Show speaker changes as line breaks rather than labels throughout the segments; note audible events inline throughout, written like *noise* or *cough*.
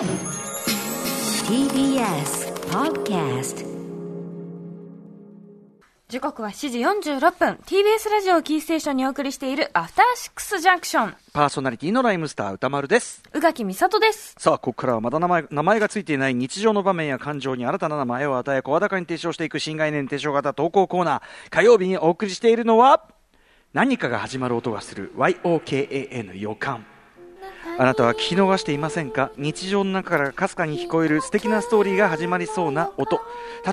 TBS Podcast
時刻は7時46分 TBS ラジオをキーステーションにお送りしているアフターシックスジャンクション
パーソナリティのライムスター歌丸です。
宇垣美里です
さあ、ここからはまだ名前名前がついていない日常の場面や感情に新たな名前を与え、声高に提唱していく新概念提唱型投稿コーナー。火曜日にお送りしているのは、何かが始まる音がする YOKAN 予感。あなたは聞き逃していませんか？日常の中からかすかに聞こえる素敵なストーリーが始まりそうな音。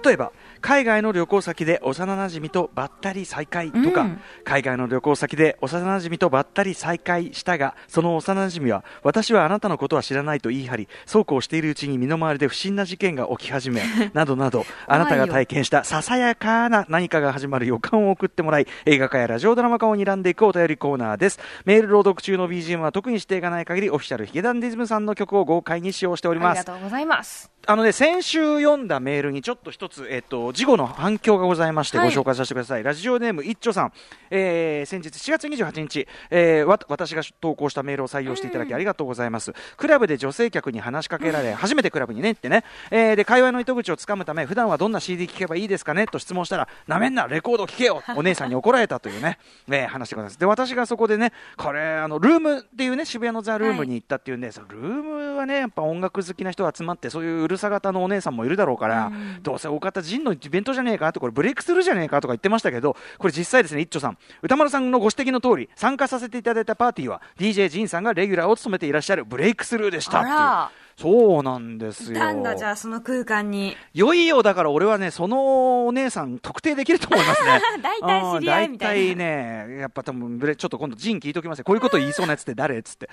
例えば、海外の旅行先で幼馴染とばったり再会とか、
うん
海外の旅行先で幼馴染とばったり再会したが、その幼馴染は、私はあなたのことは知らないと言い張り、そうこうしているうちに身の回りで不審な事件が起き始め、*laughs* などなど、あなたが体験したささやかな何かが始まる予感を送ってもらい、映画化やラジオドラマ化を睨んでいくお便りコーナーです。メール朗読中の BGM は特に指定がない限り、オフィシャルヒゲダンディズムさんの曲を豪快に使用しております。
ありがとうございます
あのね、先週読んだメールにちょっと一つ、えっと、事後の反響がございまして、
はい
ご紹介させてください。ラジオネーム、いっちょさん。えー、先日4月28日、えー、わ、私が投稿したメールを採用していただきありがとうございます。クラブで女性客に話しかけられ、初めてクラブにねってね、えー、で、会話の糸口をつかむため、普段はどんな CD 聴けばいいですかね？と質問したら、なめんな、レコード聴けよお姉さんに怒られたというね、*laughs* えー、話してください。で、私がそこでね、これ、あの、ルームっていうね、渋谷のザ・ルームに行ったっていうんで、そのルームはね、やっぱ音楽好きな人が集まって、そういううるさ型のお姉さんもいるだろうから、どうせ大方ジンのイベントじゃねえかと、これブレイクスルーじゃねえかとか言ってましたけど、これ実際ですね、一丁さん、歌丸さんのご指摘の通り、参加させていただいたパーティーは、DJ ジンさんがレギュラーを務めていらっしゃるブレイクスルーでしたっていうそうなんですよ。
なんだじゃあその空間に
いよいよだから俺はね、そのお姉さん特定できると思いますね。*laughs*
大体知り合いみたいな
うん大体ね、やっぱ多分ちょっと今度ジン聞いときますよ。こういうこと言いそうなやつって誰っつって。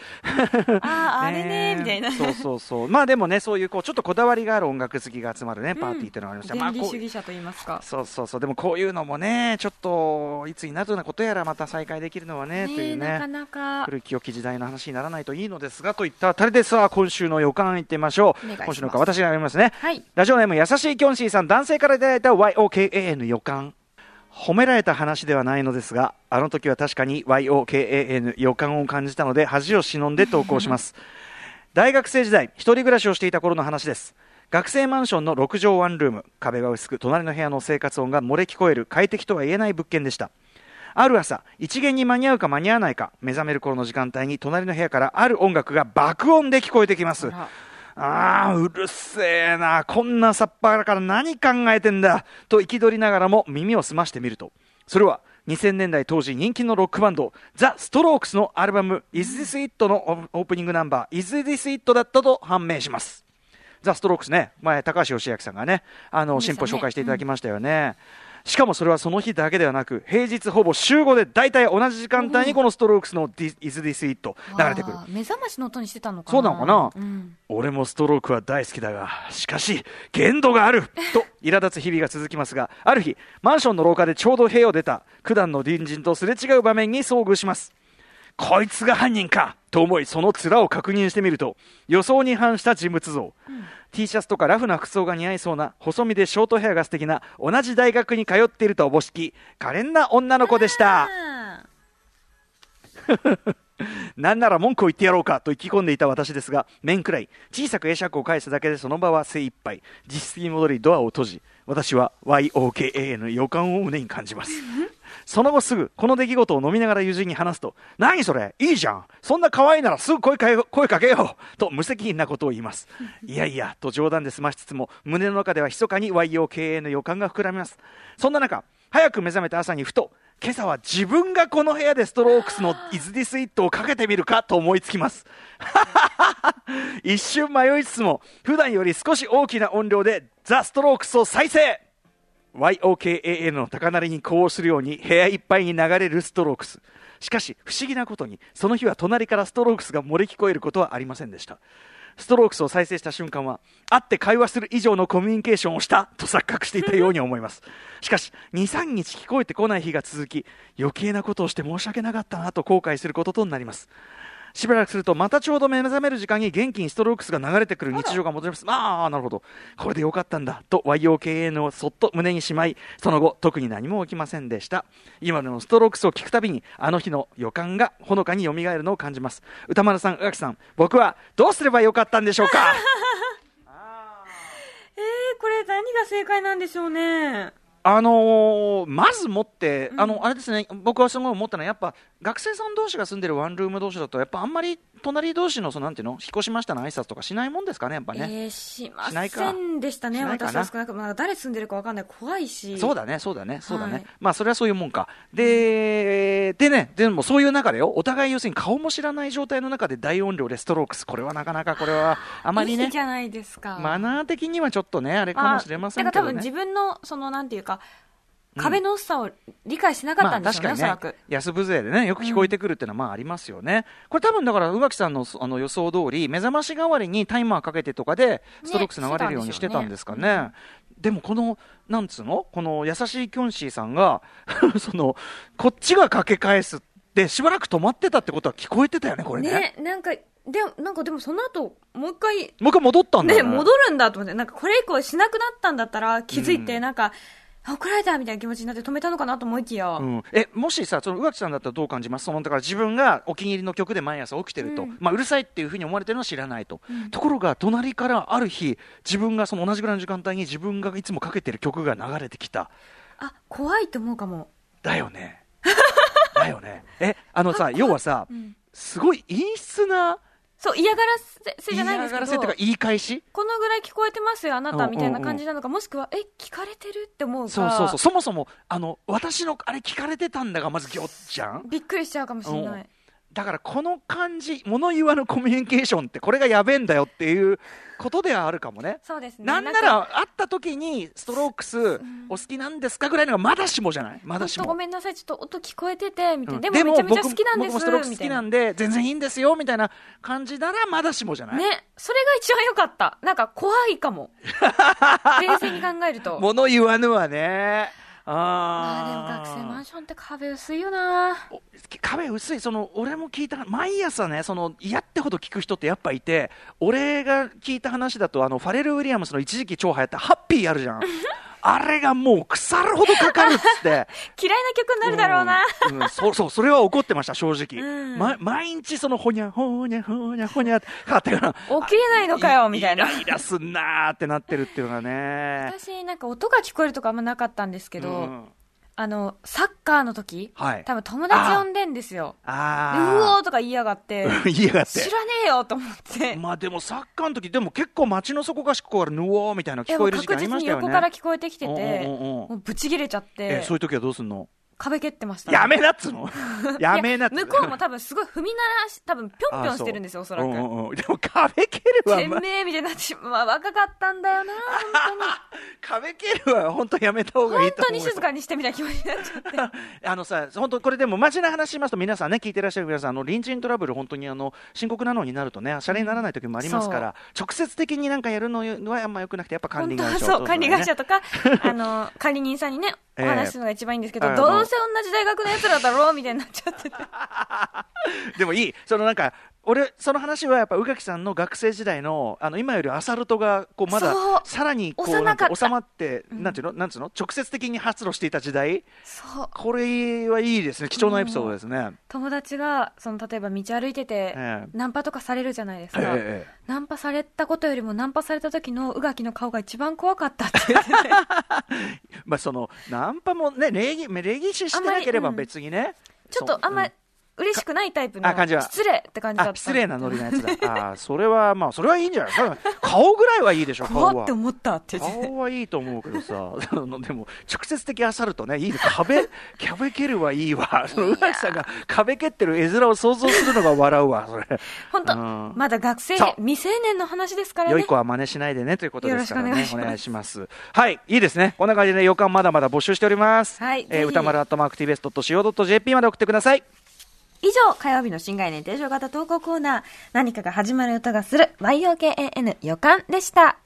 あああれね *laughs*
え
みたいな
そうそうそう。まあでもね、そういうこう、ちょっとこだわりがある音楽好きが集まるね、パーティーっていうのがありました。まあ
原理
こう
主義者と言いますか
そうそうそう。でもこういうのもね、ちょっと、いつになるようなことやらまた再開できるのはね、と
ね
いうね。
えなかなか
古き良き時代の話にならないといいのですが、といったあたりでさあ、今週の予感いってみましょう。今週の予感、私が読みますね。
はい
ラジオネーム、優しいキョンシーさん、男性からいただいた YOKAN 予感。褒められた話ではないのですが、あの時は確かに YOKAN 予感を感じたので、恥を忍んで投稿します。*laughs* 大学生時代、一人暮らしをしていた頃の話です。学生マンションの6畳ワンルーム、壁が薄く、隣の部屋の生活音が漏れ聞こえる快適とは言えない物件でした。ある朝、一元に間に合うか間に合わないか、目覚める頃の時間帯に隣の部屋からある音楽が爆音で聞こえてきます。
ら
ああ、うるせえな。こんなさっぱらから何考えてんだ。と憤りながらも耳を澄ましてみると、それは2000年代当時人気のロックバンド、ザ・ストロークスのアルバム、Is This It のオープニングナンバー、Is This It だったと判明します。ザ・ストロークスね、前、高橋義明さんがね、あの、新
そうでしたね
報紹介していただきましたよね。しかもそれはその日だけではなく、平日ほぼ週5で大体同じ時間帯にこのストロークスの Is This It 流れてくる。
目覚ましの音にしてたのかな。
そうなのかな？
うん。
俺もストロークは大好きだが、しかし、限度がある *laughs* と、苛立つ日々が続きますが、ある日、マンションの廊下でちょうど部屋を出た、九段の隣人とすれ違う場面に遭遇します。こいつが犯人かと思い、その面を確認してみると、予想に反した人物像。T シャツとかラフな服装が似合いそうな、細身でショートヘアが素敵な、同じ大学に通っているとおぼしき、可憐な女の子でした。
あ *laughs*
なんなら文句を言ってやろうかと意気込んでいた私ですが、面くらい、小さく会釈を返すだけでその場は精一杯、実質に戻りドアを閉じ、私は YOKA の予感を胸に感じます。*laughs* その後すぐ、この出来事を飲みながら友人に話すと、何それ？いいじゃんそんな可愛いならすぐ声か声かけようと無責任なことを言います。いやいや、と冗談で済ましつつも、胸の中では密かに YOKA の予感が膨らみます。そんな中、早く目覚めた朝にふと、今朝は自分がこの部屋でストロークスの Is This It をかけてみるかと思いつきます。*laughs* 一瞬迷いつつも、普段より少し大きな音量でザ・ストロークスを再生 YOKAN の高鳴りに呼応するように部屋いっぱいに流れるストロークス。しかし、不思議なことに、その日は隣からストロークスが漏れ聞こえることはありませんでした。ストロークスを再生した瞬間は、会って会話する以上のコミュニケーションをしたと錯覚していたように思います。しかし、2、3日聞こえてこない日が続き、余計なことをして申し訳なかったなと後悔することとなります。しばらくするとまたちょうど目覚める時間に元気にストロークスが流れてくる日常が戻ります。ああなるほど。これでよかったんだ。と YOKN をそっと胸にしまいその後特に何も起きませんでした。今のストロークスを聞くたびにあの日の予感がほのかによみがえるのを感じます。歌丸さん宇垣さん僕はどうすればよかったんでしょうか？*laughs*
えー、これ何が正解なんでしょうね。
あのーまずもって、あのあれですね、僕はすごい思ったのは、やっぱ学生さん同士が住んでるワンルーム同士だと、やっぱあんまり隣同士のそのなんていうの、引っ越しましたの挨拶とかしないもんですかね、やっぱね。
えー、しま
しないか。
せんでしたね、私は。少なくまあ、誰住んでるかわかんない、怖いし。
そうだね、そうだね、そうだね、
はい。
まあそれはそういうもんか。で、でね、でもそういう中でよ、お互い要するに顔も知らない状態の中で大音量でストロークス、これはなかなかこれはあまりね
いいじ、ゃないですか。
マナー的にはちょっとね、あれかもしれませんけどね。
だから多分自分の、その、なんていうか、壁の薄さを理解しなかったんでしょうね、
まあ確かにね。、安風情でね、よく聞こえてくるっていうのはまあありますよね。これ多分だから、宇垣さんのあの予想通り、目覚まし代わりにタイマーかけてとかで、ストロークス流れるようにしてたんですかね。でもこの、なんつうの？この優しいキョンシーさんが、*laughs* その、こっちがかけ返すって、しばらく止まってたってことは聞こえてたよね、これね。
ね、なんか、でも、なんかでもその後、もう一回、
もう一回戻ったんだ
ね、
よね。
戻るんだと思って、なんかこれ以降しなくなったんだったら気づいて、なんか、あ怒られたみたいな気持ちになって止めたのかなと思いきや、
うん、えもしさ、その宇垣さんだったらどう感じます？そのだから自分がお気に入りの曲で毎朝起きてると、うまあ、うるさいっていうふうに思われてるのは知らないと、ところが隣からある日、自分がその同じぐらいの時間帯に自分がいつもかけてる曲が流れてきた、
あ、怖いと思うかも。
だよね、*laughs* だよね、えあのさ、要はさ、すごい陰湿な
そう、嫌がらせじゃないですけど
がらせっていうか、言い返し？
このぐらい聞こえてますよ、あなた
うん
みたいな感じなのか、もしくは、え、聞かれてるって思うか、
そうそうそう、そもそもあの私のあれ聞かれてたんだが、まずぎょっじゃん？
びっくりしちゃうかもしれな
うん
い。
だからこの感じ、物言わぬコミュニケーションって、これがやべえんだよっていうことではあるかもね。
そうですね。
なんなら会った時にストロークスお好きなんですかぐらいのがまだしもじゃない？まだしも
ご。めんなさい、ちょっと音聞こえてて、みたいな。
うん
でもめちゃめちゃ
僕
好きなんです、
僕もストロークス好きなんで全然いいんですよみたいな感じならまだしもじゃない、
ね、それが一番良かった。なんか怖いかも。*laughs* 冷静に考えると。
物言わぬはね
あ
あ
ーでも学生マンションって壁薄いよな。
お壁薄い。その俺も聞いた毎朝ねその嫌ってほど聞く人ってやっぱいて俺が聞いた話だとあのファレル・ウィリアムスの一時期超流行ったハッピーあるじゃんあれがもう腐るほどかかるっつって *laughs*
嫌いな曲になるだろうな。
うん、うんそうそう、それは怒ってました、正直。
うん
ま、毎日その、ほにゃ、ほにゃ、ほにゃ、ほにゃってかかってから、
起きれないのかよ、みたいな。
イライラすんなーってなってるっていうのがね。
私、なんか音が聞こえるとかあんまなかったんですけど、
うん
あの、サッカーの時、
はい
多分友達呼んでんですよ。でう
あ
おーとか言いやがって、
ー。*laughs* 言いやがって
知。らねえよと思って。
まあでもサッカーの時でも結構街の底かしこからぬおーみたいな聞こえる時間ありましたよね。
確実に横から聞こえてきてて、もうブチ切れちゃって
え、そういう時はどうすんの？
壁蹴ってました。
やめなっつうの？*laughs* やめなっつ
向こうも多分すごい踏み鳴らし、多分ぴょんぴょんしてるんですよ、おそらく。
うんうんうんでも壁蹴るは、
て
まあ
めえみたいになってしまう。若かったんだよな、*laughs*
壁蹴るは本当やめた方がいい
本当に。
と
本当に静かにしてみたいな気持ちになっちゃって。*laughs*
あのさ、本当これでもマジな話しますと、皆さんね、聞いてらっしゃる皆さん、あの隣人トラブル、本当にあの深刻なのになるとね、シャレにならない時もありますから、直接的になんかやるのはあんま良くなくて、やっぱ管
本
理会社
当はそう、管理会社
と
とか、あの、管理人さんにね、お
え。え
話するのが一番いいんですけど、どうせ同じ大学の奴らだろうみたいになっちゃってて。*laughs*
でもいい、そのなんか、俺、その話はやっぱ宇垣さんの学生時代の、あの今よりアサルトがこうまださらにこうなんか収まって、なんていうの、なんつうの、直接的に発露していた時代、
そう。
これはいいですね、貴重なエピソードですね。
友達が、その、例えば道歩いてて、
ええ。
ナンパとかされるじゃないです
ええ
か。
ええ
ナンパされたことよりもナンパされた時の宇垣の顔が一番怖かったって。言ってて。
まあそのナンパもね礼儀礼儀ししてなければ
あんまりうん。
別にね、
ちょっとあんまり嬉しくないタイプの
あ感じは。
失礼って感じだった
あ失礼なノリのやつだ。あーそれはまあそれはいいんじゃない顔ぐらいはいいでしょ顔は
怖って思ったって
顔はいいと思うけどさ。*laughs* でも直接的アサルトねいいね壁壁蹴るはいいわ。その宇垣さんが壁蹴ってる絵面を想像するのが笑うわそれ。
本当
うん。
まだ学生未成年の話ですからね。
良い子は真似しないでねということですからね。
お願いします。
お願いします。はいいいですね。こんな感じで予感まだまだ募集しております。
はい
えー歌丸アットマーク TBS.CO.JP まで送ってください
以上火曜日の新概念提唱型投稿コーナー何かが始まる音がする YOKAN 予感でした。